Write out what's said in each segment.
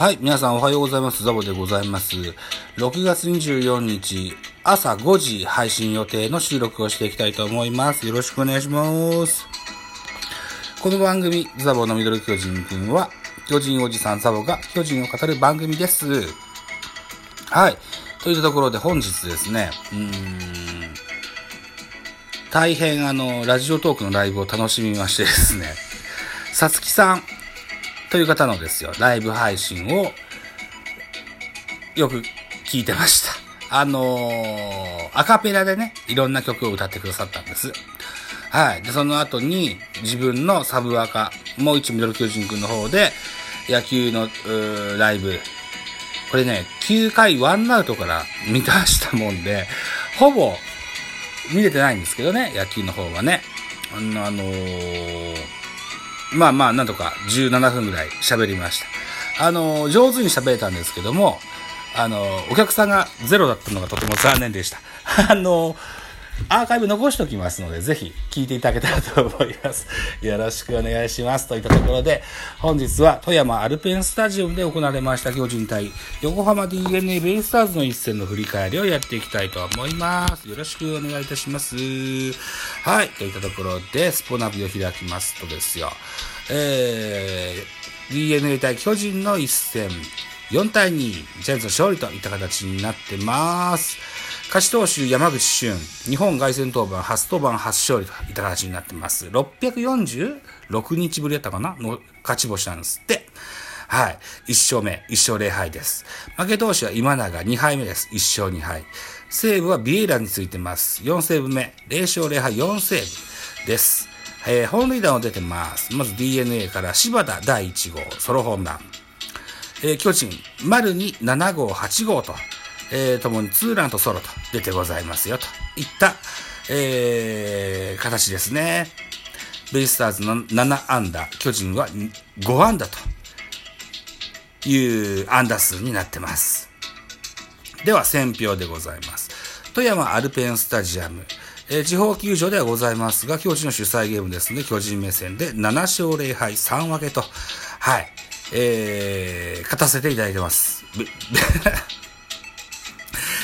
はい、皆さんおはようございます。ザボでございます。6月24日、朝5時配信予定の収録をしていきたいと思います。よろしくお願いします。この番組、ザボのミドル巨人くんは、巨人おじさんザボが巨人を語る番組です。はい。といったところで本日ですね、うーん、大変あの、ラジオトークのライブを楽しみましてですね、さつきさんという方のですよ、ライブ配信をよく聞いてました。あのー、アカペラでね、いろんな曲を歌ってくださったんです。はい。で、その後に自分のサブアカ、もう一ミドル巨人くんの方で、野球のライブ、これね、9回ワンアウトから見出したもんで、ほぼ見れてないんですけどね、野球の方はね。あの、あのーまあまあ、なんとか17分ぐらい喋りました。あの上手に喋れたんですけども、あのお客さんがゼロだったのがとても残念でした。あのアーカイブ残しておきますので、ぜひ聞いていただけたらと思います。よろしくお願いします。といったところで、本日は富山アルペンスタジアムで行われました巨人対横浜 DNA ベイスターズの一戦の振り返りをやっていきたいと思います。よろしくお願いいたします。はい。といったところで、スポナビを開きますとですよ、えー、DNA 対巨人の一戦、4対2、ジャイアンツの勝利といった形になってます。勝ち投手山口俊、日本凱旋登板、初登板、初勝利といった形になってます。646日ぶりやったかな？の勝ち星なんですって。はい。1勝目、1勝0敗です。負け投手は今永2敗目です。1勝2敗。セーブはビエイラについてます。4セーブ目、0勝0敗4セーブです。えー、本塁打も出てます。まず DNA から柴田第1号、ソロホームラン。えー巨人、丸に7号、8号と、えーともにツーランとソロと出てございますよ、といった、えー形ですね。ベイスターズの7安打、巨人は5安打という安打数になってます。では、選票でございます。富山アルペンスタジアム。えー地方球場ではございますが、巨人の主催ゲームですので、巨人目線で7勝0敗3分けと、はい、えー、勝たせていただいてます。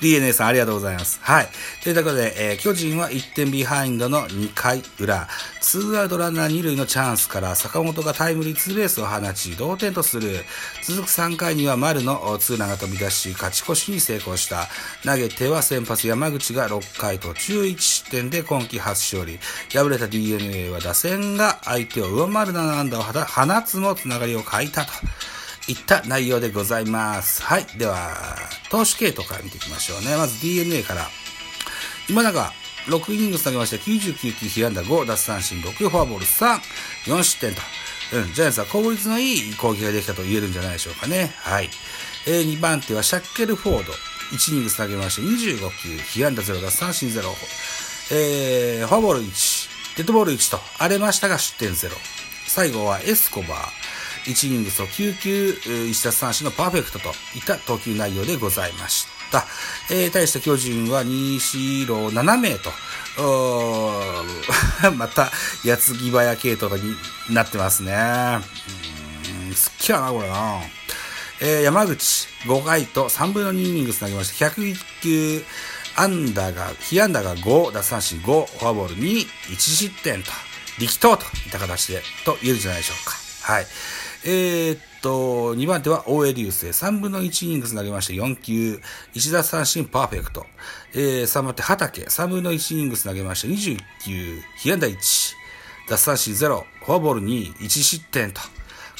DNA さんありがとうございます。はい。ということで、えー巨人は1点ビハインドの2回裏、ツーアウトランナー2塁のチャンスから坂本がタイムリーツーベースを放ち、同点とする。続く3回には丸のツーランが飛び出し、勝ち越しに成功した。投げては先発山口が6回途中1失点で今季初勝利。敗れた DNA は打線が相手を上回る7安打を放つもつながりを欠いたと。いった内容でございます。はい。では、投手系統から見ていきましょうね。まず DNA から。今永、6イニング投げまして99球、被安打5、奪三振6、フォアボール3、4失点と。うん、ジャイアンツは効率のいい攻撃ができたと言えるんじゃないでしょうかね。はい。えー、2番手はシャッケルフォード。1イニング投げまして25球、被安打0、奪三振0、えー、フォアボール1、デッドボール1と荒れましたが失点0。最後はエスコバー。1イニングスを9球、1奪三振のパーフェクトといった投球内容でございました。えー、対して巨人は西郎7名と、また、矢継ぎ早系統になってますね。うん、すっきやな、これな。えー、山口5回と3分の2イニングス投げまして、101球、アンダーが、被安打が5、奪三振5、フォアボール2、1失点と、力投といった形で、と言えるんじゃないでしょうか。はい。えーっと、2番手は大江流星。3分の1イニングス投げまして4球、1奪三振パーフェクト。えー、3番手畑。3分の1イニングス投げまして21球、被安打1、奪三振0、フォアボール2、1失点と。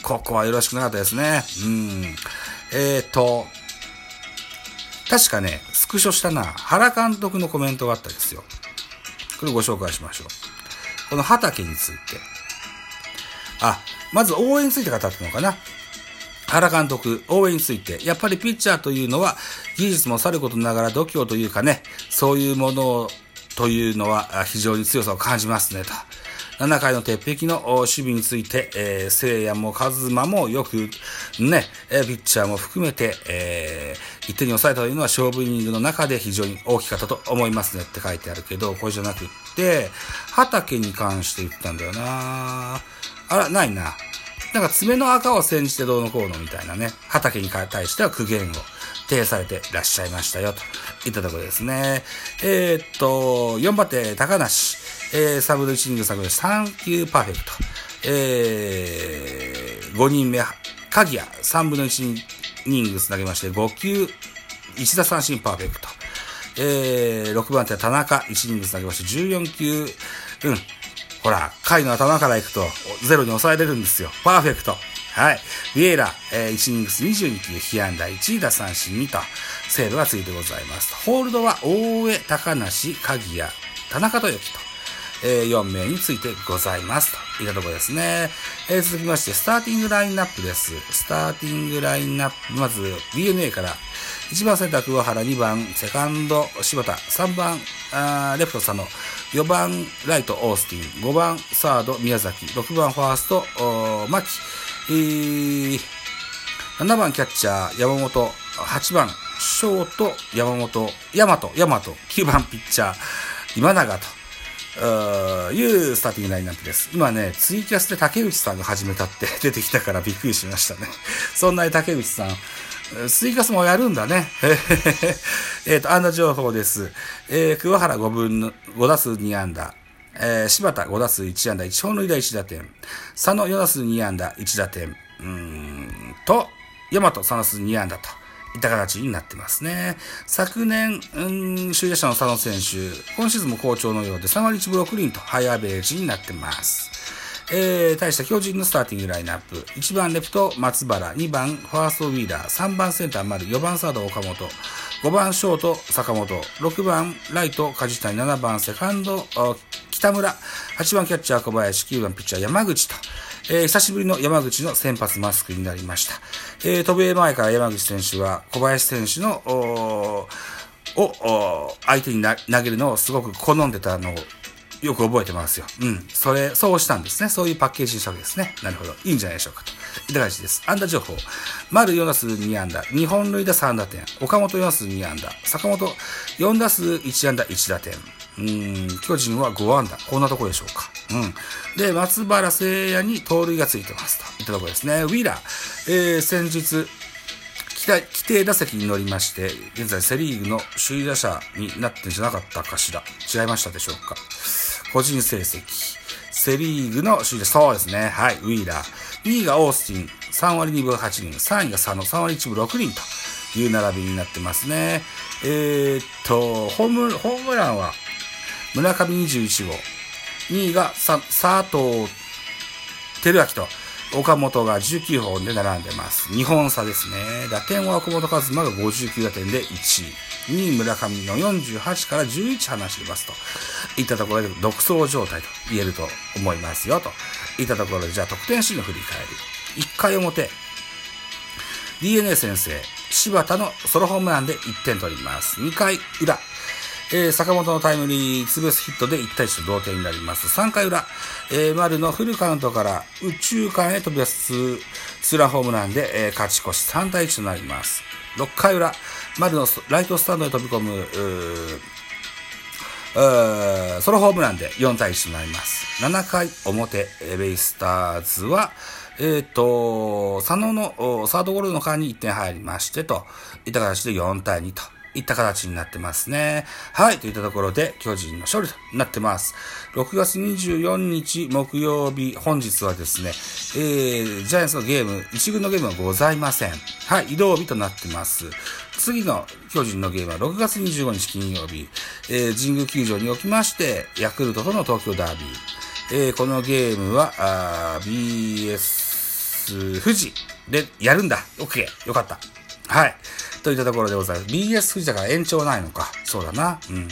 ここはよろしくなかったですね。うん。えーっと、確かね、スクショしたな、原監督のコメントがあったんですよ。これご紹介しましょう。この畑について。あ、まず応援について語ったのかな。原監督、応援について。やっぱりピッチャーというのは、技術もさることながら度胸というかね、そういうものをというのは非常に強さを感じますね、と。7回の鉄壁の守備について、えー、聖夜もカズマもよく、ね、えーピッチャーも含めて、えー、1点に抑えたというのは勝負イニングの中で非常に大きかったと思いますねって書いてあるけど、これじゃなくって、畑に関して言ったんだよなあら、ないな。なんか爪の赤を煎じてどうのこうのみたいなね、畑に対しては苦言を呈されていらっしゃいましたよ、といったところですね。えー、っと、4番手、高梨。えー、サブの1イニング作で3球パーフェクト。えー、5人目、鍵谷、3分の1イニングつなげまして、5球、1打三振パーフェクト。えー、6番手田中、1イニングつなげまして、14球、うん。ほら、回の頭からいくと、ゼロに抑えれるんですよ。パーフェクト。はい。ビエラ、えー、1イニングス22球、被安打1打三振2と、セーブがついてございます。ホールドは大江、高梨、鍵谷、田中豊樹と。えー、4名についてございます。といったところですね。えー、続きまして、スターティングラインナップです。スターティングラインナップ、まず DNA から、1番センター桑原、2番セカンド柴田、3番あレフト佐野、4番ライトオースティン、5番サード宮崎、6番ファースト牧、えー、7番キャッチャー山本、8番ショート山本、大和、大和、9番ピッチャー今永と、いうスターティングラインナップです。今ね、ツイキャスで竹内さんが始めたって 出てきたからびっくりしましたね。そんなに竹内さん、ツイキャスもやるんだね。えっと、安打情報です。えー、桑原5分の、5打数2安打。えー、柴田5打数1安打、1本塁打1打点。佐野4打数2安打、1打点。うんと、大和3打数2安打と。った形になってますね。昨年、うん、首位者の佐野選手、今シーズンも好調のようで3割1分6厘とハイアベージになってます。えー、対して巨人のスターティングラインナップ。1番レフト松原、2番ファーストウィーラー、3番センター丸、4番サード岡本、5番ショート坂本、6番ライト梶谷、7番セカンド北村、8番キャッチャー小林、9番ピッチャー山口と、えー、久しぶりの山口の先発マスクになりました。えー、渡米前から山口選手は小林選手の、を、相手に投げるのをすごく好んでたのをよく覚えてますよ。うん。それ、そうしたんですね。そういうパッケージにしたわけですね。なるほど。いいんじゃないでしょうかと。いった感じです。安打情報。丸4打数2安打。日本塁打3打点。岡本4打数2安打。坂本4打数1安打1打点。うん、巨人は5安打。こんなとこでしょうか。うん。で、松原聖也に盗塁がついてますと。いったところですね。ウィーラー。えー、先日、規定打席に乗りまして、現在セリーグの首位打者になってんじゃなかったかしら。違いましたでしょうか。個人成績。セリーグの首位ですそうですね。はい、ウィーラー。2位がオースティン、3割2分8厘。3位が佐野、3割1分6厘という並びになってますね。えー、っと、ホーム、ホームランは、村上21号。2位が佐藤輝明と、岡本が19本で並んでます。2本差ですね。打点は岡本和真が59打点で1位。2位村上の48から11離してますと。いったところで独走状態と言えると思いますよと。いったところでじゃあ得点シーンの振り返り。1回表。DNA 先生、柴田のソロホームランで1点取ります。2回裏。えー、坂本のタイムリーツーベースヒットで1対1と同点になります。3回裏、えー、丸のフルカウントから宇宙間へ飛び出すツーランホームランで、えー、勝ち越し3対1となります。6回裏、丸のライトスタンドへ飛び込む、ソロホームランで4対1となります。7回表、ベイスターズは、えっ、ー、と、佐野のサードゴールの間に1点入りまして、といった形で4対2といった形になってますね。はい、といったところで、巨人の勝利となってます。6月24日木曜日、本日はですね、えー、ジャイアンツのゲーム、一軍のゲームはございません。はい、移動日となってます。次の巨人のゲームは6月25日金曜日、えー、神宮球場におきまして、ヤクルトとの東京ダービー。えー、このゲームは、BS 富士でやるんだ。OK。よかった。はい。といったところでございます。BS 藤田が延長ないのか。そうだな。うん。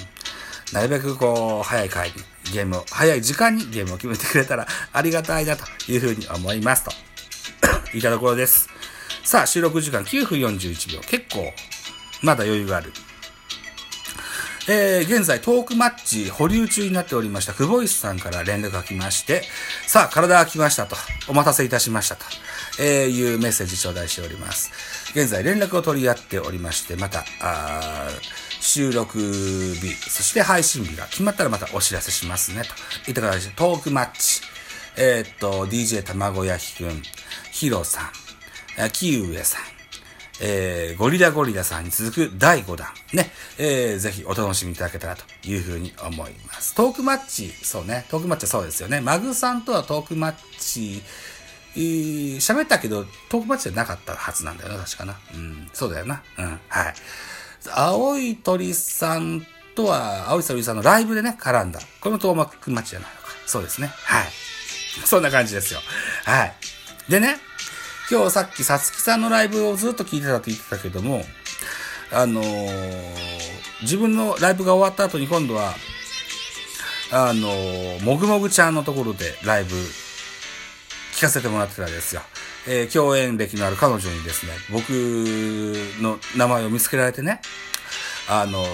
なるべくこう、早い回にゲームを、早い時間にゲームを決めてくれたら ありがたいなというふうに思いますと。いったところです。さあ、収録時間9分41秒。結構、まだ余裕がある。えー、現在トークマッチ保留中になっておりました久保石さんから連絡が来まして、さあ、体が来ましたと、お待たせいたしましたと、えー、いうメッセージ頂戴しております。現在連絡を取り合っておりまして、また、あ収録日、そして配信日が決まったらまたお知らせしますね、といった形でトークマッチ、えー、っと、DJ 卵焼きくん、ヒロさん、キウエさん、えー、ゴリラゴリラさんに続く第5弾。ね。えー、ぜひお楽しみいただけたらというふうに思います。トークマッチ、そうね。トークマッチはそうですよね。マグさんとはトークマッチ、喋ったけど、トークマッチじゃなかったはずなんだよな、確かな。うん、そうだよな。うん、はい。青い鳥さんとは、青い鳥さんのライブでね、絡んだ。このトークマッチじゃないのか。そうですね。はい。そんな感じですよ。はい。でね、今日さっきさつきさんのライブをずっと聞いてたって言ってたけども、あのー、自分のライブが終わった後に今度は、あのー、もぐもぐちゃんのところでライブ聞かせてもらってたんですよ。えー、共演歴のある彼女にですね、僕の名前を見つけられてね、あの、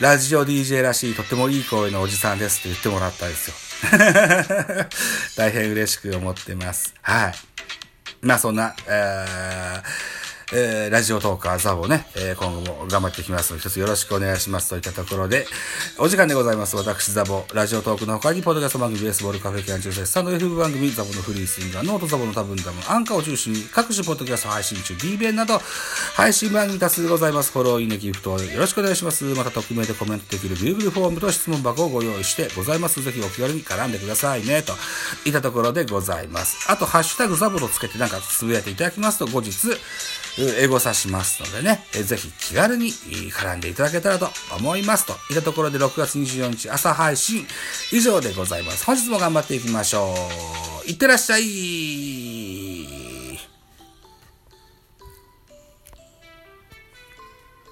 ラジオ DJ らしいとってもいい声のおじさんですって言ってもらったんですよ。大変嬉しく思ってます。はい。まあそんな、えーえー、ラジオトーカーザボね、えー、今後も頑張っていきますので、一つよろしくお願いしますといったところで、お時間でございます。私ザボ、ラジオトークの他に、ポッドキャスト番組、ベースボールカフェキャン中世、スタンド F 番組、ザボのフリースインガー、ノートザボの多分ダム、アンカーを中心に、各種ポッドキャスト配信中、D 弁など、配信番組多数ございます。フォロー、いいね、ギフト、よろしくお願いします。また、匿名でコメントできる Google フォームと質問箱をご用意してございます。ぜひお気軽に絡んでくださいね、といったところでございます。あと、ハッシュタグザボとつけてなんかつぶやいていただきますと、後日、英語さしますのでね、ぜひ気軽に絡んでいただけたらと思いますといったところで6月24日朝配信以上でございます。本日も頑張っていきましょう。いってらっしゃい